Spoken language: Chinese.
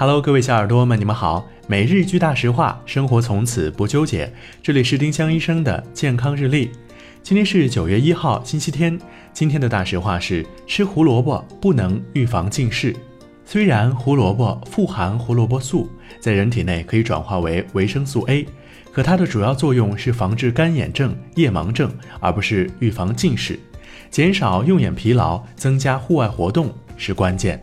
Hello，各位小耳朵们，你们好。每日一句大实话，生活从此不纠结。这里是丁香医生的健康日历。今天是九月一号，星期天。今天的大实话是：吃胡萝卜不能预防近视。虽然胡萝卜富含胡萝卜素，在人体内可以转化为维生素 A，可它的主要作用是防治干眼症、夜盲症，而不是预防近视。减少用眼疲劳，增加户外活动是关键。